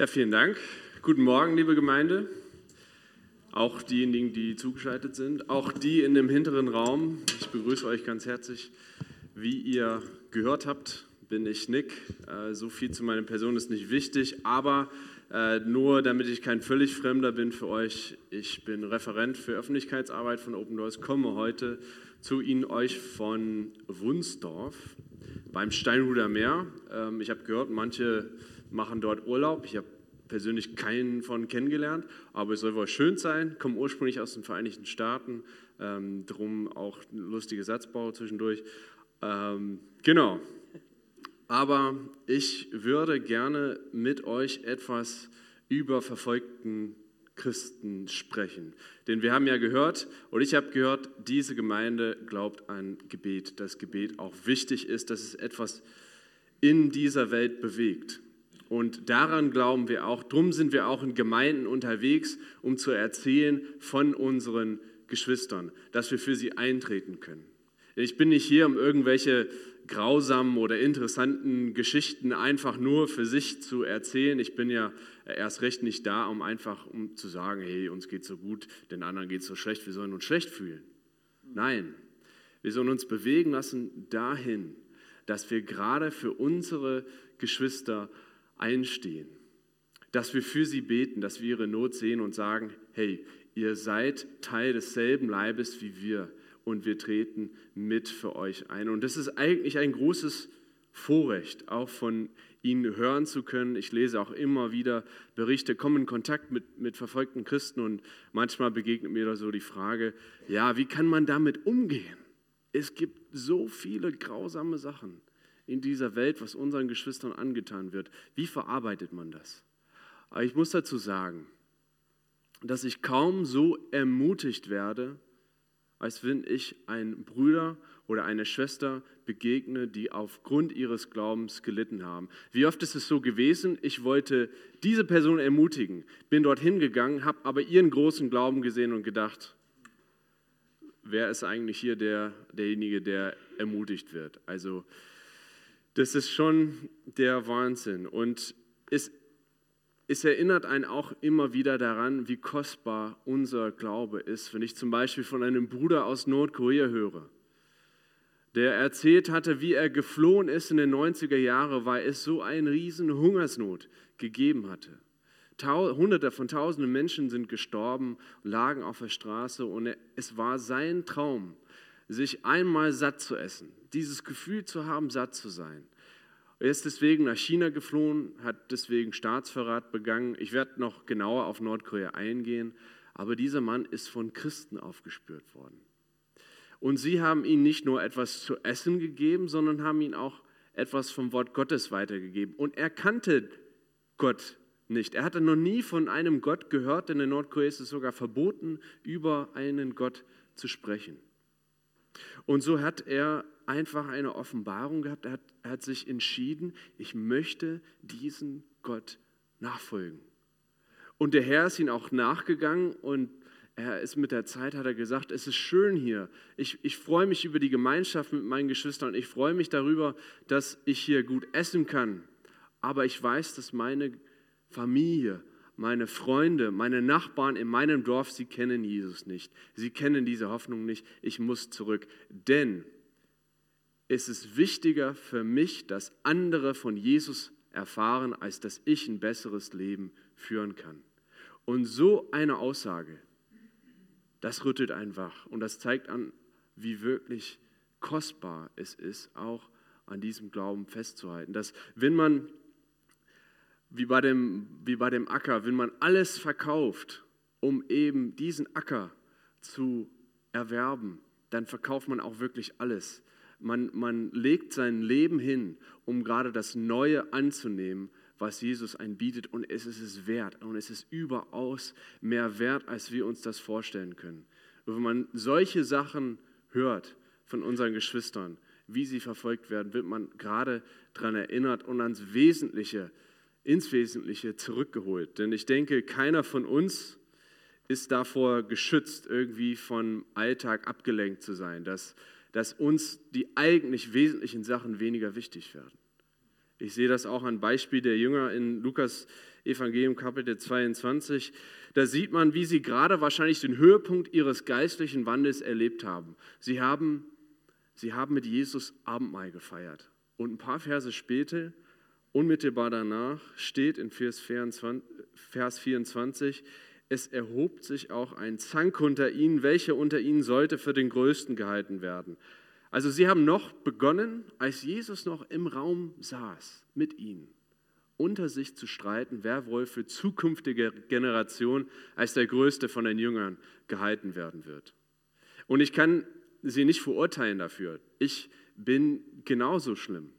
Ja, vielen Dank. Guten Morgen, liebe Gemeinde. Auch diejenigen, die zugeschaltet sind, auch die in dem hinteren Raum. Ich begrüße euch ganz herzlich. Wie ihr gehört habt, bin ich Nick. Äh, so viel zu meiner Person ist nicht wichtig, aber äh, nur damit ich kein völlig Fremder bin für euch. Ich bin Referent für Öffentlichkeitsarbeit von Open Doors, komme heute zu Ihnen euch von Wunsdorf beim Steinhuder Meer. Ähm, ich habe gehört, manche machen dort Urlaub. Ich habe persönlich keinen von kennengelernt, aber es soll wohl schön sein. Komme ursprünglich aus den Vereinigten Staaten, ähm, drum auch ein lustiger Satzbau zwischendurch. Ähm, genau. Aber ich würde gerne mit euch etwas über verfolgten Christen sprechen. Denn wir haben ja gehört, und ich habe gehört, diese Gemeinde glaubt an Gebet, dass Gebet auch wichtig ist, dass es etwas in dieser Welt bewegt. Und daran glauben wir auch. Drum sind wir auch in Gemeinden unterwegs, um zu erzählen von unseren Geschwistern, dass wir für sie eintreten können. Ich bin nicht hier, um irgendwelche grausamen oder interessanten Geschichten einfach nur für sich zu erzählen. Ich bin ja erst recht nicht da, um einfach um zu sagen, hey, uns geht so gut, den anderen geht so schlecht, wir sollen uns schlecht fühlen. Nein, wir sollen uns bewegen lassen dahin, dass wir gerade für unsere Geschwister einstehen, dass wir für sie beten, dass wir ihre Not sehen und sagen, hey, ihr seid Teil desselben Leibes wie wir und wir treten mit für euch ein. Und das ist eigentlich ein großes Vorrecht, auch von ihnen hören zu können. Ich lese auch immer wieder Berichte, komme in Kontakt mit, mit verfolgten Christen und manchmal begegnet mir da so die Frage, ja, wie kann man damit umgehen? Es gibt so viele grausame Sachen in dieser Welt, was unseren Geschwistern angetan wird. Wie verarbeitet man das? Aber ich muss dazu sagen, dass ich kaum so ermutigt werde, als wenn ich einen Bruder oder eine Schwester begegne, die aufgrund ihres Glaubens gelitten haben. Wie oft ist es so gewesen, ich wollte diese Person ermutigen, bin dorthin gegangen, habe aber ihren großen Glauben gesehen und gedacht, wer ist eigentlich hier der, derjenige, der ermutigt wird? Also das ist schon der Wahnsinn. Und es, es erinnert einen auch immer wieder daran, wie kostbar unser Glaube ist. Wenn ich zum Beispiel von einem Bruder aus Nordkorea höre, der erzählt hatte, wie er geflohen ist in den 90er Jahren, weil es so eine riesen Hungersnot gegeben hatte. Hunderte von tausenden Menschen sind gestorben, lagen auf der Straße und es war sein Traum, sich einmal satt zu essen, dieses Gefühl zu haben, satt zu sein. Er ist deswegen nach China geflohen, hat deswegen Staatsverrat begangen. Ich werde noch genauer auf Nordkorea eingehen, aber dieser Mann ist von Christen aufgespürt worden. Und sie haben ihm nicht nur etwas zu essen gegeben, sondern haben ihm auch etwas vom Wort Gottes weitergegeben. Und er kannte Gott nicht. Er hatte noch nie von einem Gott gehört, denn in Nordkorea ist es sogar verboten, über einen Gott zu sprechen. Und so hat er einfach eine Offenbarung gehabt. Er hat, er hat sich entschieden, ich möchte diesen Gott nachfolgen. Und der Herr ist ihn auch nachgegangen und er ist mit der Zeit, hat er gesagt, es ist schön hier. Ich, ich freue mich über die Gemeinschaft mit meinen Geschwistern. Ich freue mich darüber, dass ich hier gut essen kann. Aber ich weiß, dass meine Familie, meine Freunde, meine Nachbarn in meinem Dorf, sie kennen Jesus nicht. Sie kennen diese Hoffnung nicht. Ich muss zurück. Denn es ist wichtiger für mich, dass andere von Jesus erfahren, als dass ich ein besseres Leben führen kann. Und so eine Aussage, das rüttelt einen wach und das zeigt an, wie wirklich kostbar es ist, auch an diesem Glauben festzuhalten. Dass wenn man wie bei, dem, wie bei dem Acker, wenn man alles verkauft, um eben diesen Acker zu erwerben, dann verkauft man auch wirklich alles. Man, man legt sein Leben hin, um gerade das Neue anzunehmen, was Jesus einen bietet. Und es ist es wert. Und es ist überaus mehr wert, als wir uns das vorstellen können. Und wenn man solche Sachen hört von unseren Geschwistern, wie sie verfolgt werden, wird man gerade daran erinnert und ans Wesentliche ins Wesentliche zurückgeholt. Denn ich denke, keiner von uns ist davor geschützt, irgendwie vom Alltag abgelenkt zu sein, dass, dass uns die eigentlich wesentlichen Sachen weniger wichtig werden. Ich sehe das auch an Beispiel der Jünger in Lukas Evangelium Kapitel 22. Da sieht man, wie sie gerade wahrscheinlich den Höhepunkt ihres geistlichen Wandels erlebt haben. Sie haben, sie haben mit Jesus Abendmahl gefeiert. Und ein paar Verse später, unmittelbar danach, steht in Vers 24, Vers 24 es erhob sich auch ein Zank unter ihnen, welcher unter ihnen sollte für den Größten gehalten werden. Also sie haben noch begonnen, als Jesus noch im Raum saß, mit ihnen, unter sich zu streiten, wer wohl für zukünftige Generationen als der Größte von den Jüngern gehalten werden wird. Und ich kann sie nicht verurteilen dafür. Ich bin genauso schlimm.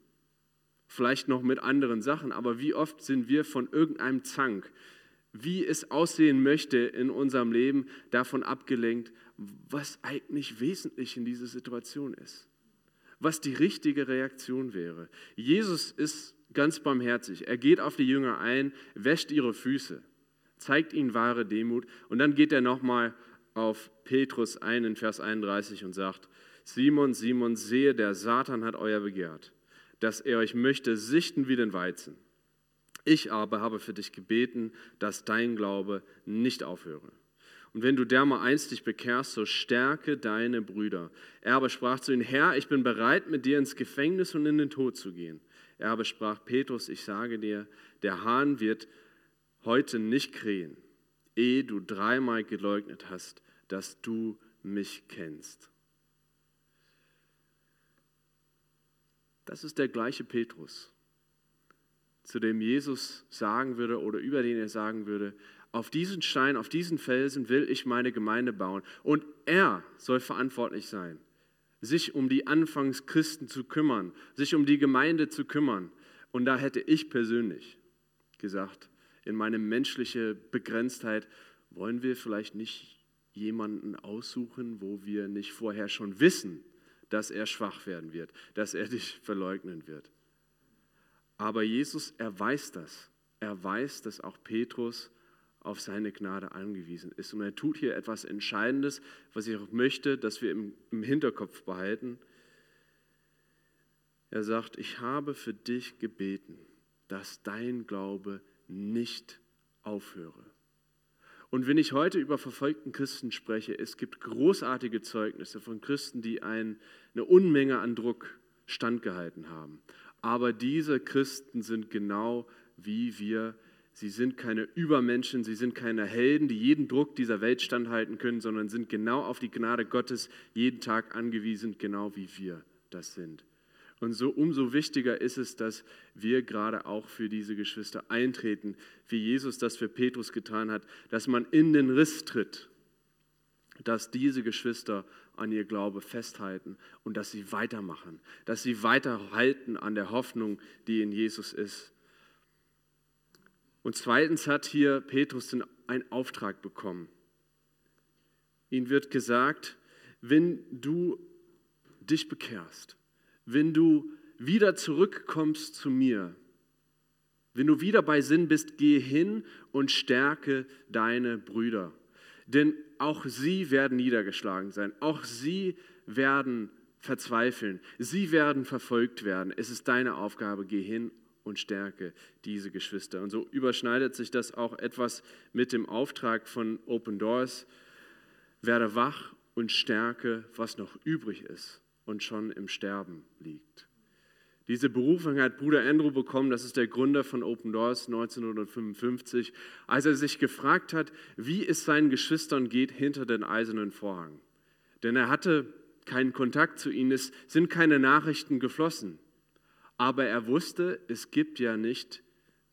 Vielleicht noch mit anderen Sachen, aber wie oft sind wir von irgendeinem Zank, wie es aussehen möchte in unserem Leben, davon abgelenkt, was eigentlich wesentlich in dieser Situation ist, was die richtige Reaktion wäre. Jesus ist ganz barmherzig. Er geht auf die Jünger ein, wäscht ihre Füße, zeigt ihnen wahre Demut und dann geht er nochmal auf Petrus ein in Vers 31 und sagt, Simon, Simon, sehe, der Satan hat euer begehrt, dass er euch möchte sichten wie den Weizen. Ich aber habe für dich gebeten, dass dein Glaube nicht aufhöre. Und wenn du dermaleinst dich bekehrst, so stärke deine Brüder. Er aber sprach zu ihnen, Herr, ich bin bereit, mit dir ins Gefängnis und in den Tod zu gehen. Er aber sprach, Petrus, ich sage dir, der Hahn wird heute nicht krähen, ehe du dreimal geleugnet hast, dass du mich kennst. Das ist der gleiche Petrus, zu dem Jesus sagen würde oder über den er sagen würde, auf diesen Stein, auf diesen Felsen will ich meine Gemeinde bauen. Und er soll verantwortlich sein, sich um die Anfangschristen zu kümmern, sich um die Gemeinde zu kümmern. Und da hätte ich persönlich gesagt, in meine menschliche Begrenztheit, wollen wir vielleicht nicht jemanden aussuchen, wo wir nicht vorher schon wissen, dass er schwach werden wird, dass er dich verleugnen wird. Aber Jesus, er weiß das. Er weiß, dass auch Petrus auf seine Gnade angewiesen ist. Und er tut hier etwas Entscheidendes, was ich auch möchte, dass wir im, im Hinterkopf behalten. Er sagt, ich habe für dich gebeten, dass dein Glaube nicht aufhöre. Und wenn ich heute über verfolgten Christen spreche, es gibt großartige Zeugnisse von Christen, die ein, eine Unmenge an Druck standgehalten haben. Aber diese Christen sind genau wie wir. Sie sind keine Übermenschen, sie sind keine Helden, die jeden Druck dieser Welt standhalten können, sondern sind genau auf die Gnade Gottes jeden Tag angewiesen, genau wie wir das sind. Und so umso wichtiger ist es, dass wir gerade auch für diese Geschwister eintreten, wie Jesus das für Petrus getan hat, dass man in den Riss tritt, dass diese Geschwister an ihr Glaube festhalten und dass sie weitermachen, dass sie weiterhalten an der Hoffnung, die in Jesus ist. Und zweitens hat hier Petrus einen Auftrag bekommen. Ihm wird gesagt, wenn du dich bekehrst, wenn du wieder zurückkommst zu mir, wenn du wieder bei Sinn bist, geh hin und stärke deine Brüder. Denn auch sie werden niedergeschlagen sein, auch sie werden verzweifeln, sie werden verfolgt werden. Es ist deine Aufgabe, geh hin und stärke diese Geschwister. Und so überschneidet sich das auch etwas mit dem Auftrag von Open Doors. Werde wach und stärke, was noch übrig ist und schon im Sterben liegt. Diese Berufung hat Bruder Andrew bekommen, das ist der Gründer von Open Doors 1955, als er sich gefragt hat, wie es seinen Geschwistern geht hinter den eisernen Vorhang. Denn er hatte keinen Kontakt zu ihnen, es sind keine Nachrichten geflossen. Aber er wusste, es gibt ja nicht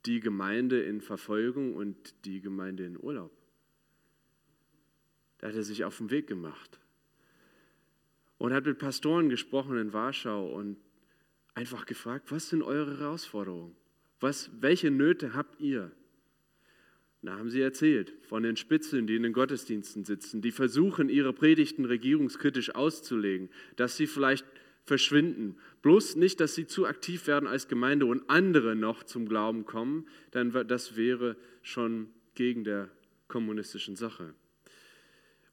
die Gemeinde in Verfolgung und die Gemeinde in Urlaub. Da hat er sich auf den Weg gemacht und hat mit Pastoren gesprochen in Warschau und einfach gefragt, was sind eure Herausforderungen? Was, welche Nöte habt ihr? Da haben sie erzählt von den Spitzeln, die in den Gottesdiensten sitzen, die versuchen, ihre Predigten regierungskritisch auszulegen, dass sie vielleicht verschwinden. Bloß nicht, dass sie zu aktiv werden als Gemeinde und andere noch zum Glauben kommen, dann das wäre schon gegen der kommunistischen Sache.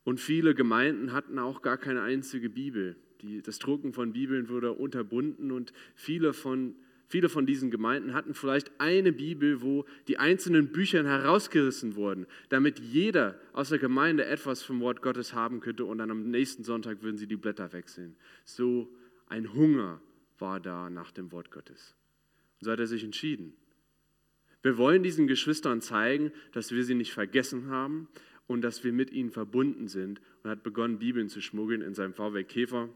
Und viele Gemeinden hatten auch gar keine einzige Bibel. Die, das Drucken von Bibeln wurde unterbunden und viele von viele von diesen Gemeinden hatten vielleicht eine Bibel, wo die einzelnen Bücher herausgerissen wurden, damit jeder aus der Gemeinde etwas vom Wort Gottes haben könnte und dann am nächsten Sonntag würden sie die Blätter wechseln. So ein Hunger war da nach dem Wort Gottes. Und so hat er sich entschieden. Wir wollen diesen Geschwistern zeigen, dass wir sie nicht vergessen haben und dass wir mit ihnen verbunden sind und hat begonnen, Bibeln zu schmuggeln in seinem VW Käfer.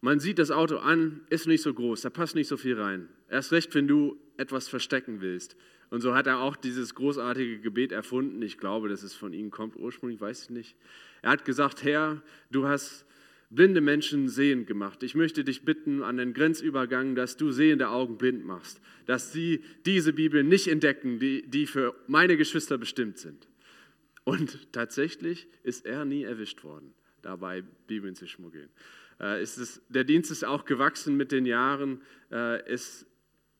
Man sieht das Auto an, ist nicht so groß, da passt nicht so viel rein. Erst recht, wenn du etwas verstecken willst. Und so hat er auch dieses großartige Gebet erfunden. Ich glaube, dass es von ihm kommt ursprünglich, weiß ich nicht. Er hat gesagt, Herr, du hast blinde Menschen sehend gemacht. Ich möchte dich bitten an den Grenzübergang, dass du sehende Augen blind machst, dass sie diese Bibel nicht entdecken, die, die für meine Geschwister bestimmt sind. Und tatsächlich ist er nie erwischt worden, dabei Bibeln zu schmuggeln. Äh, ist der Dienst ist auch gewachsen mit den Jahren. Äh, es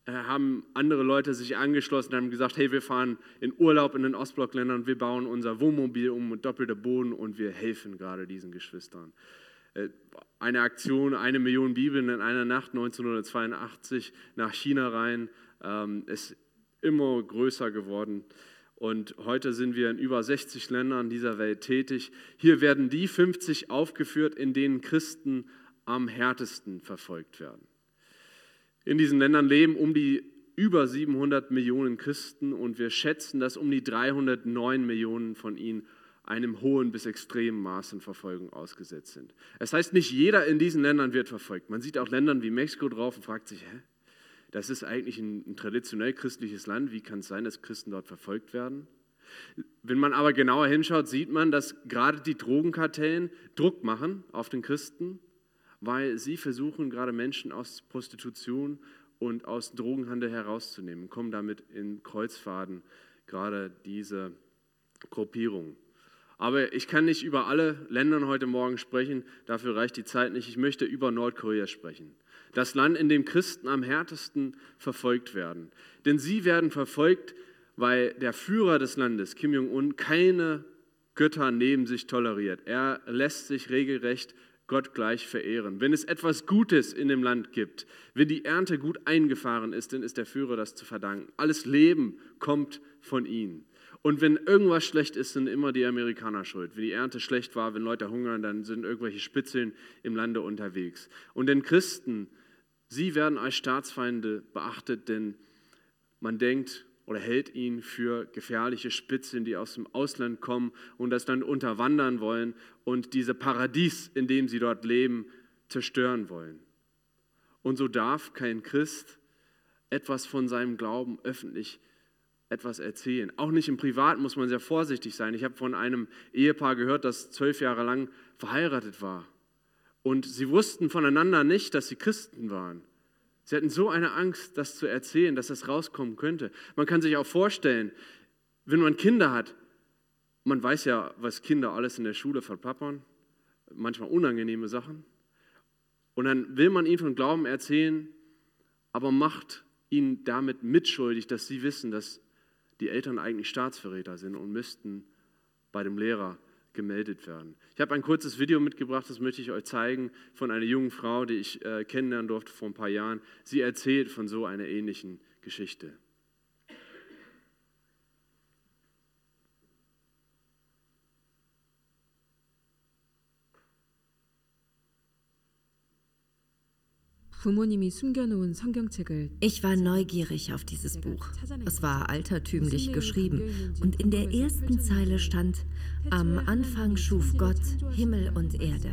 äh, haben andere Leute sich angeschlossen und haben gesagt, hey, wir fahren in Urlaub in den Ostblockländern, wir bauen unser Wohnmobil um mit doppelter Boden und wir helfen gerade diesen Geschwistern. Eine Aktion, eine Million Bibeln in einer Nacht 1982 nach China rein, ähm, ist immer größer geworden. Und heute sind wir in über 60 Ländern dieser Welt tätig. Hier werden die 50 aufgeführt, in denen Christen am härtesten verfolgt werden. In diesen Ländern leben um die über 700 Millionen Christen und wir schätzen, dass um die 309 Millionen von ihnen einem hohen bis extremen Maß an Verfolgung ausgesetzt sind. Es das heißt, nicht jeder in diesen Ländern wird verfolgt. Man sieht auch Länder wie Mexiko drauf und fragt sich, hä, das ist eigentlich ein, ein traditionell christliches Land. Wie kann es sein, dass Christen dort verfolgt werden? Wenn man aber genauer hinschaut, sieht man, dass gerade die Drogenkartellen Druck machen auf den Christen, weil sie versuchen, gerade Menschen aus Prostitution und aus Drogenhandel herauszunehmen, kommen damit in Kreuzfaden, gerade diese Gruppierung. Aber ich kann nicht über alle Länder heute Morgen sprechen, dafür reicht die Zeit nicht. Ich möchte über Nordkorea sprechen das Land, in dem Christen am härtesten verfolgt werden. Denn sie werden verfolgt, weil der Führer des Landes, Kim Jong-un, keine Götter neben sich toleriert. Er lässt sich regelrecht Gott gleich verehren. Wenn es etwas Gutes in dem Land gibt, wenn die Ernte gut eingefahren ist, dann ist der Führer das zu verdanken. Alles Leben kommt von ihm. Und wenn irgendwas schlecht ist, sind immer die Amerikaner schuld. Wenn die Ernte schlecht war, wenn Leute hungern, dann sind irgendwelche Spitzeln im Lande unterwegs. Und den Christen Sie werden als Staatsfeinde beachtet, denn man denkt oder hält ihn für gefährliche Spitzen, die aus dem Ausland kommen und das dann unterwandern wollen und diese Paradies, in dem sie dort leben, zerstören wollen. Und so darf kein Christ etwas von seinem Glauben öffentlich etwas erzählen. Auch nicht im Privaten muss man sehr vorsichtig sein. Ich habe von einem Ehepaar gehört, das zwölf Jahre lang verheiratet war und sie wussten voneinander nicht, dass sie Christen waren. Sie hatten so eine Angst, das zu erzählen, dass das rauskommen könnte. Man kann sich auch vorstellen, wenn man Kinder hat, man weiß ja, was Kinder alles in der Schule verplappern, manchmal unangenehme Sachen. Und dann will man ihnen von Glauben erzählen, aber macht ihnen damit mitschuldig, dass sie wissen, dass die Eltern eigentlich Staatsverräter sind und müssten bei dem Lehrer gemeldet werden. Ich habe ein kurzes Video mitgebracht, das möchte ich euch zeigen, von einer jungen Frau, die ich äh, kennenlernen durfte vor ein paar Jahren. Sie erzählt von so einer ähnlichen Geschichte. Ich war neugierig auf dieses Buch. Es war altertümlich geschrieben und in der ersten Zeile stand, am Anfang schuf Gott Himmel und Erde.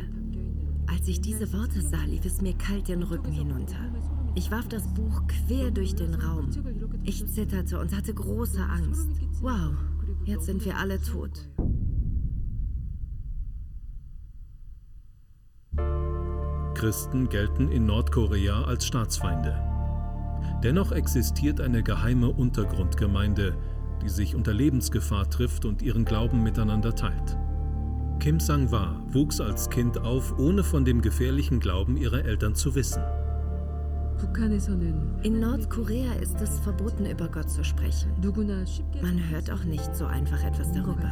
Als ich diese Worte sah, lief es mir kalt den Rücken hinunter. Ich warf das Buch quer durch den Raum. Ich zitterte und hatte große Angst. Wow, jetzt sind wir alle tot. Christen gelten in Nordkorea als Staatsfeinde. Dennoch existiert eine geheime Untergrundgemeinde, die sich unter Lebensgefahr trifft und ihren Glauben miteinander teilt. Kim Sang-wa wuchs als Kind auf, ohne von dem gefährlichen Glauben ihrer Eltern zu wissen. In Nordkorea ist es verboten, über Gott zu sprechen. Man hört auch nicht so einfach etwas darüber.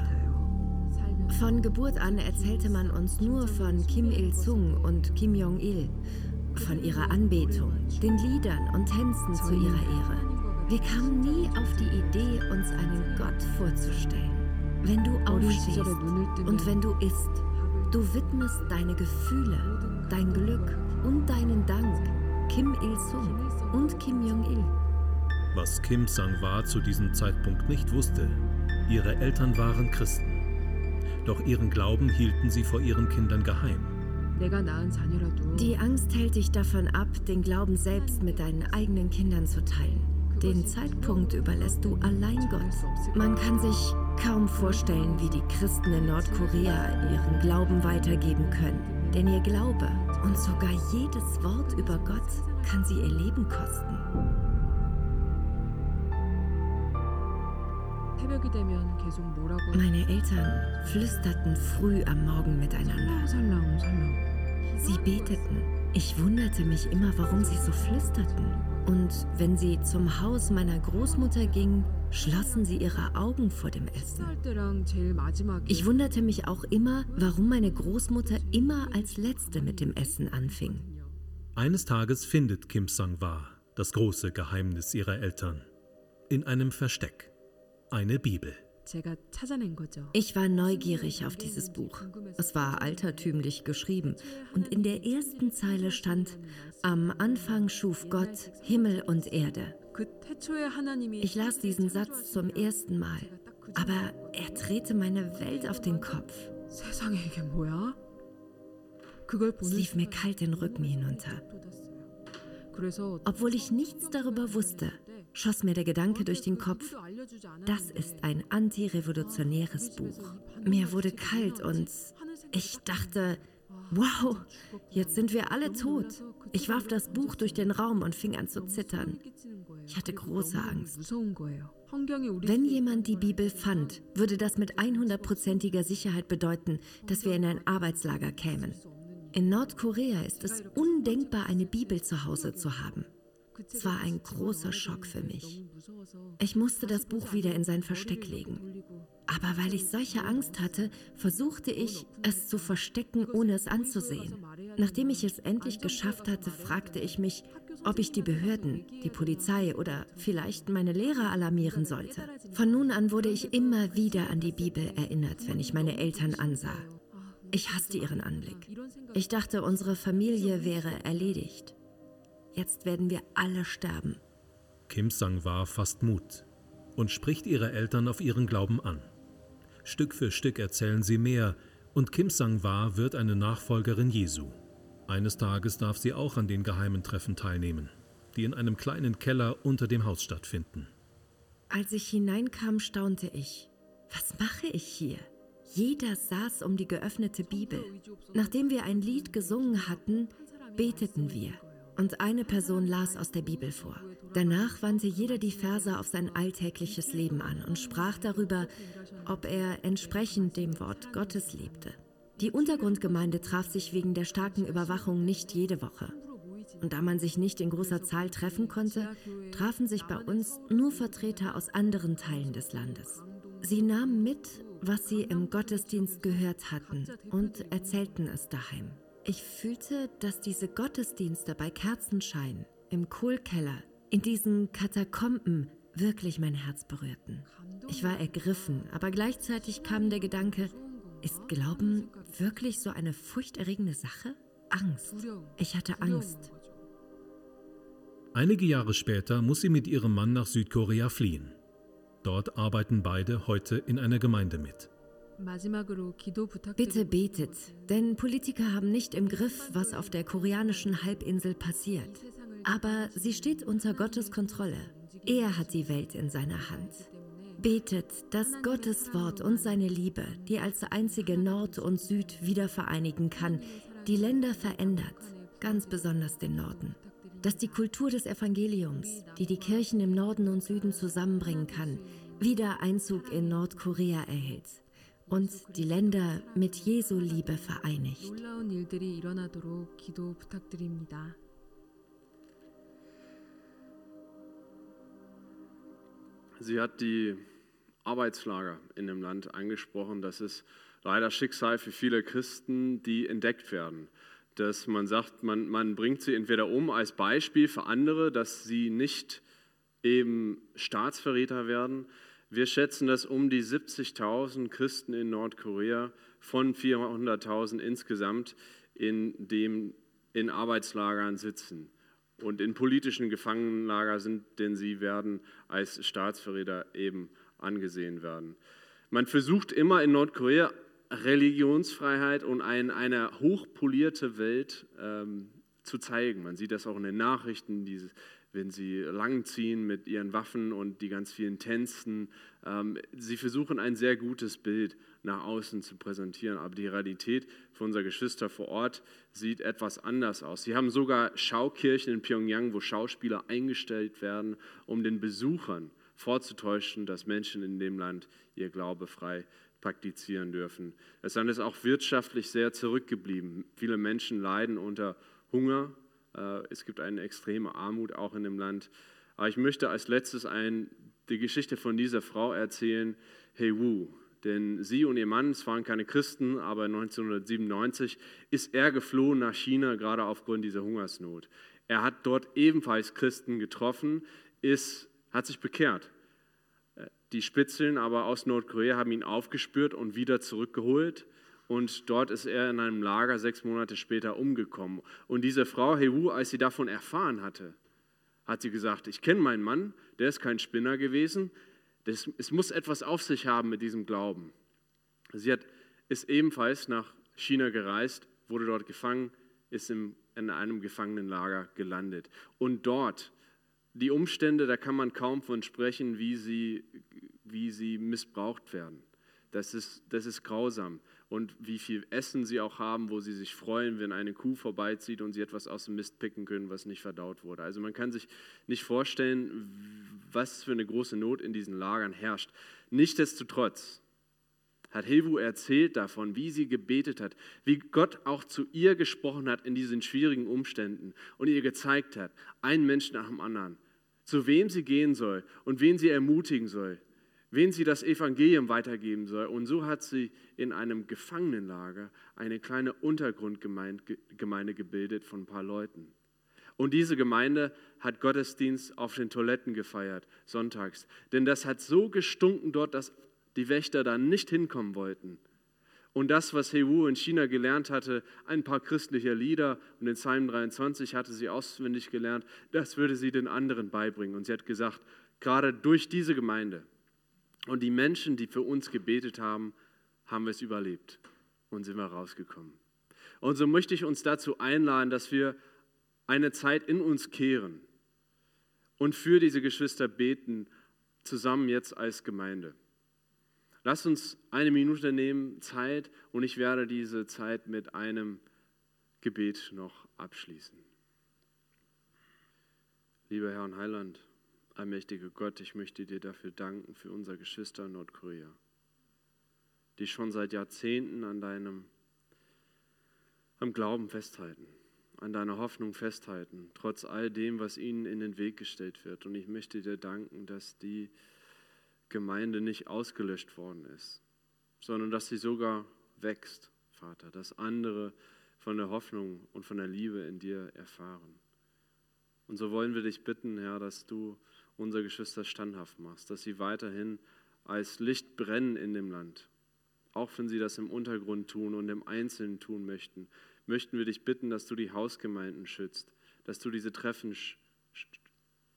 Von Geburt an erzählte man uns nur von Kim Il-sung und Kim Jong-il. von ihrer Anbetung, den Liedern und Tänzen zu ihrer Ehre. Wir kamen nie auf die Idee, uns einen Gott vorzustellen. Wenn du aufstehst und wenn du isst, du widmest deine Gefühle, dein Glück und deinen Dank Kim Il-sung und Kim Jong-il. Was Kim Sang-wa zu diesem Zeitpunkt nicht wusste, ihre Eltern waren Christen. Doch ihren Glauben hielten sie vor ihren Kindern geheim. Die Angst hält dich davon ab, den Glauben selbst mit deinen eigenen Kindern zu teilen. Den Zeitpunkt überlässt du allein Gott. Man kann sich kaum vorstellen, wie die Christen in Nordkorea ihren Glauben weitergeben können. Denn ihr Glaube und sogar jedes Wort über Gott kann sie ihr Leben kosten. Meine Eltern flüsterten früh am Morgen miteinander. Sie beteten. Ich wunderte mich immer, warum sie so flüsterten. Und wenn sie zum Haus meiner Großmutter gingen, schlossen sie ihre Augen vor dem Essen. Ich wunderte mich auch immer, warum meine Großmutter immer als Letzte mit dem Essen anfing. Eines Tages findet Kim Sang-wa das große Geheimnis ihrer Eltern in einem Versteck, eine Bibel. Ich war neugierig auf dieses Buch. Es war altertümlich geschrieben und in der ersten Zeile stand, am Anfang schuf Gott Himmel und Erde. Ich las diesen Satz zum ersten Mal, aber er drehte meine Welt auf den Kopf. Es lief mir kalt den Rücken hinunter. Obwohl ich nichts darüber wusste, schoss mir der Gedanke durch den Kopf, das ist ein antirevolutionäres Buch. Mir wurde kalt und ich dachte, wow, jetzt sind wir alle tot. Ich warf das Buch durch den Raum und fing an zu zittern. Ich hatte große Angst. Wenn jemand die Bibel fand, würde das mit 100%iger Sicherheit bedeuten, dass wir in ein Arbeitslager kämen. In Nordkorea ist es undenkbar, eine Bibel zu Hause zu haben. Es war ein großer Schock für mich. Ich musste das Buch wieder in sein Versteck legen. Aber weil ich solche Angst hatte, versuchte ich, es zu verstecken, ohne es anzusehen. Nachdem ich es endlich geschafft hatte, fragte ich mich, ob ich die Behörden, die Polizei oder vielleicht meine Lehrer alarmieren sollte. Von nun an wurde ich immer wieder an die Bibel erinnert, wenn ich meine Eltern ansah. Ich hasste ihren Anblick. Ich dachte, unsere Familie wäre erledigt. Jetzt werden wir alle sterben. Kim Sang-wa fasst Mut und spricht ihre Eltern auf ihren Glauben an. Stück für Stück erzählen sie mehr und Kim Sang-wa wird eine Nachfolgerin Jesu. Eines Tages darf sie auch an den geheimen Treffen teilnehmen, die in einem kleinen Keller unter dem Haus stattfinden. Als ich hineinkam, staunte ich. Was mache ich hier? Jeder saß um die geöffnete Bibel. Nachdem wir ein Lied gesungen hatten, beteten wir und eine Person las aus der Bibel vor. Danach wandte jeder die Verse auf sein alltägliches Leben an und sprach darüber, ob er entsprechend dem Wort Gottes lebte. Die Untergrundgemeinde traf sich wegen der starken Überwachung nicht jede Woche. Und da man sich nicht in großer Zahl treffen konnte, trafen sich bei uns nur Vertreter aus anderen Teilen des Landes. Sie nahmen mit, was sie im Gottesdienst gehört hatten und erzählten es daheim. Ich fühlte, dass diese Gottesdienste bei Kerzenschein, im Kohlkeller, in diesen Katakomben wirklich mein Herz berührten. Ich war ergriffen, aber gleichzeitig kam der Gedanke, ist Glauben wirklich so eine furchterregende Sache? Angst. Ich hatte Angst. Einige Jahre später muss sie mit ihrem Mann nach Südkorea fliehen. Dort arbeiten beide heute in einer Gemeinde mit. Bitte betet, denn Politiker haben nicht im Griff, was auf der koreanischen Halbinsel passiert. Aber sie steht unter Gottes Kontrolle. Er hat die Welt in seiner Hand. Betet, dass Gottes Wort und seine Liebe, die als einzige Nord und Süd wieder vereinigen kann, die Länder verändert, ganz besonders den Norden. Dass die Kultur des Evangeliums, die die Kirchen im Norden und Süden zusammenbringen kann, wieder Einzug in Nordkorea erhält und die Länder mit Jesu Liebe vereinigt. Sie hat die Arbeitslager in dem Land angesprochen. Das ist leider Schicksal für viele Christen, die entdeckt werden, dass man sagt, man, man bringt sie entweder um als Beispiel für andere, dass sie nicht eben Staatsverräter werden. Wir schätzen, dass um die 70.000 Christen in Nordkorea von 400.000 insgesamt in, dem, in Arbeitslagern sitzen und in politischen Gefangenenlager sind, denn sie werden als Staatsverräter eben angesehen werden. Man versucht immer in Nordkorea Religionsfreiheit und ein, eine hochpolierte Welt ähm, zu zeigen. Man sieht das auch in den Nachrichten, diese, wenn sie langziehen mit ihren Waffen und die ganz vielen Tänzen. Ähm, sie versuchen ein sehr gutes Bild nach außen zu präsentieren, aber die Realität für unsere Geschwister vor Ort sieht etwas anders aus. Sie haben sogar Schaukirchen in Pyongyang, wo Schauspieler eingestellt werden, um den Besuchern vorzutäuschen, dass Menschen in dem Land ihr Glaube frei praktizieren dürfen. Das Land ist auch wirtschaftlich sehr zurückgeblieben. Viele Menschen leiden unter Hunger. Äh, es gibt eine extreme Armut auch in dem Land. Aber ich möchte als letztes ein, die Geschichte von dieser Frau erzählen, Hey Wu. Denn sie und ihr Mann, es waren keine Christen, aber 1997 ist er geflohen nach China, gerade aufgrund dieser Hungersnot. Er hat dort ebenfalls Christen getroffen, ist, hat sich bekehrt die Spitzeln aber aus Nordkorea haben ihn aufgespürt und wieder zurückgeholt. Und dort ist er in einem Lager sechs Monate später umgekommen. Und diese Frau Hewu, als sie davon erfahren hatte, hat sie gesagt, ich kenne meinen Mann, der ist kein Spinner gewesen. Das, es muss etwas auf sich haben mit diesem Glauben. Sie hat, ist ebenfalls nach China gereist, wurde dort gefangen, ist im, in einem Gefangenenlager gelandet. Und dort die Umstände, da kann man kaum von sprechen, wie sie, wie sie missbraucht werden. Das ist, das ist grausam. Und wie viel Essen sie auch haben, wo sie sich freuen, wenn eine Kuh vorbeizieht und sie etwas aus dem Mist picken können, was nicht verdaut wurde. Also man kann sich nicht vorstellen, was für eine große Not in diesen Lagern herrscht. Nichtsdestotrotz hat Hilvu erzählt davon, wie sie gebetet hat, wie Gott auch zu ihr gesprochen hat in diesen schwierigen Umständen und ihr gezeigt hat, ein Mensch nach dem anderen, zu wem sie gehen soll und wen sie ermutigen soll, wen sie das Evangelium weitergeben soll. Und so hat sie in einem Gefangenenlager eine kleine Untergrundgemeinde gebildet von ein paar Leuten. Und diese Gemeinde hat Gottesdienst auf den Toiletten gefeiert, sonntags. Denn das hat so gestunken dort, dass die Wächter da nicht hinkommen wollten. Und das, was He Wu in China gelernt hatte, ein paar christliche Lieder und den Psalm 23 hatte sie auswendig gelernt, das würde sie den anderen beibringen. Und sie hat gesagt, gerade durch diese Gemeinde und die Menschen, die für uns gebetet haben, haben wir es überlebt und sind wir rausgekommen. Und so möchte ich uns dazu einladen, dass wir eine Zeit in uns kehren und für diese Geschwister beten, zusammen jetzt als Gemeinde. Lass uns eine Minute nehmen, Zeit, und ich werde diese Zeit mit einem Gebet noch abschließen. Lieber Herr und Heiland, allmächtiger Gott, ich möchte dir dafür danken für unsere Geschwister in Nordkorea, die schon seit Jahrzehnten an deinem am Glauben festhalten, an deiner Hoffnung festhalten, trotz all dem, was ihnen in den Weg gestellt wird. Und ich möchte dir danken, dass die Gemeinde nicht ausgelöscht worden ist, sondern dass sie sogar wächst, Vater, dass andere von der Hoffnung und von der Liebe in dir erfahren. Und so wollen wir dich bitten, Herr, dass du unsere Geschwister standhaft machst, dass sie weiterhin als Licht brennen in dem Land. Auch wenn sie das im Untergrund tun und im Einzelnen tun möchten, möchten wir dich bitten, dass du die Hausgemeinden schützt, dass du diese Treffen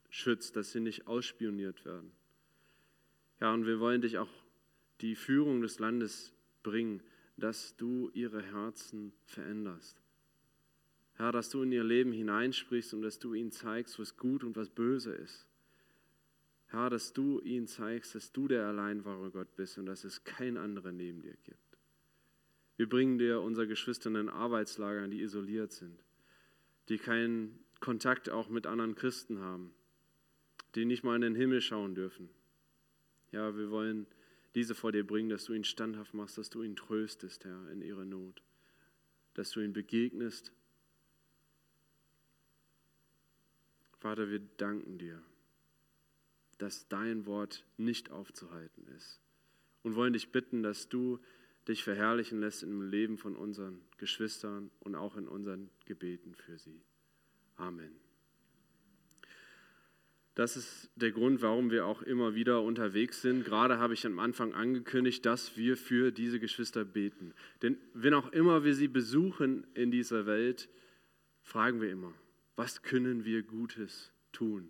schützt, dass sie nicht ausspioniert werden. Ja, und wir wollen dich auch die Führung des Landes bringen, dass du ihre Herzen veränderst. Herr, dass du in ihr Leben hineinsprichst und dass du ihnen zeigst, was gut und was böse ist. Herr, dass du ihnen zeigst, dass du der allein wahre Gott bist und dass es kein anderer neben dir gibt. Wir bringen dir unsere Geschwister in Arbeitslagern, die isoliert sind, die keinen Kontakt auch mit anderen Christen haben, die nicht mal in den Himmel schauen dürfen. Ja, wir wollen diese vor dir bringen, dass du ihn standhaft machst, dass du ihn tröstest, Herr, in ihrer Not, dass du ihn begegnest. Vater, wir danken dir, dass dein Wort nicht aufzuhalten ist und wollen dich bitten, dass du dich verherrlichen lässt im Leben von unseren Geschwistern und auch in unseren Gebeten für sie. Amen. Das ist der Grund, warum wir auch immer wieder unterwegs sind. Gerade habe ich am Anfang angekündigt, dass wir für diese Geschwister beten. Denn wenn auch immer wir sie besuchen in dieser Welt, fragen wir immer, was können wir Gutes tun?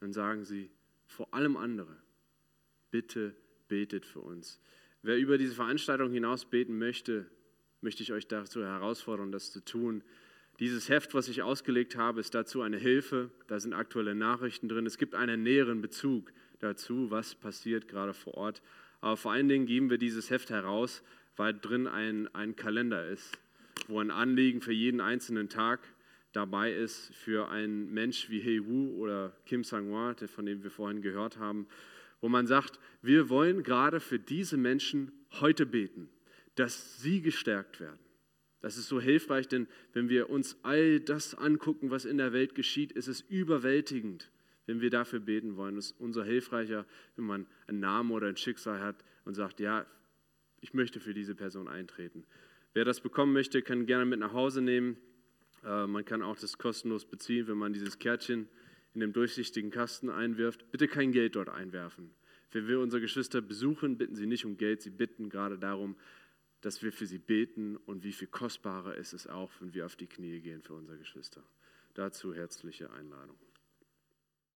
Dann sagen sie, vor allem andere, bitte betet für uns. Wer über diese Veranstaltung hinaus beten möchte, möchte ich euch dazu herausfordern, das zu tun. Dieses Heft, was ich ausgelegt habe, ist dazu eine Hilfe. Da sind aktuelle Nachrichten drin. Es gibt einen näheren Bezug dazu, was passiert gerade vor Ort. Aber vor allen Dingen geben wir dieses Heft heraus, weil drin ein, ein Kalender ist, wo ein Anliegen für jeden einzelnen Tag dabei ist, für einen Mensch wie Hei Wu oder Kim Sang-hwa, von dem wir vorhin gehört haben, wo man sagt, wir wollen gerade für diese Menschen heute beten, dass sie gestärkt werden das ist so hilfreich, denn wenn wir uns all das angucken, was in der Welt geschieht, ist es überwältigend, wenn wir dafür beten wollen. Es ist unser hilfreicher, wenn man einen Namen oder ein Schicksal hat und sagt, ja, ich möchte für diese Person eintreten. Wer das bekommen möchte, kann gerne mit nach Hause nehmen. Äh, man kann auch das kostenlos beziehen, wenn man dieses Kärtchen in dem durchsichtigen Kasten einwirft. Bitte kein Geld dort einwerfen. Wenn wir unsere Geschwister besuchen, bitten sie nicht um Geld, sie bitten gerade darum, dass wir für sie beten und wie viel kostbarer ist es auch, wenn wir auf die Knie gehen für unsere Geschwister. Dazu herzliche Einladung.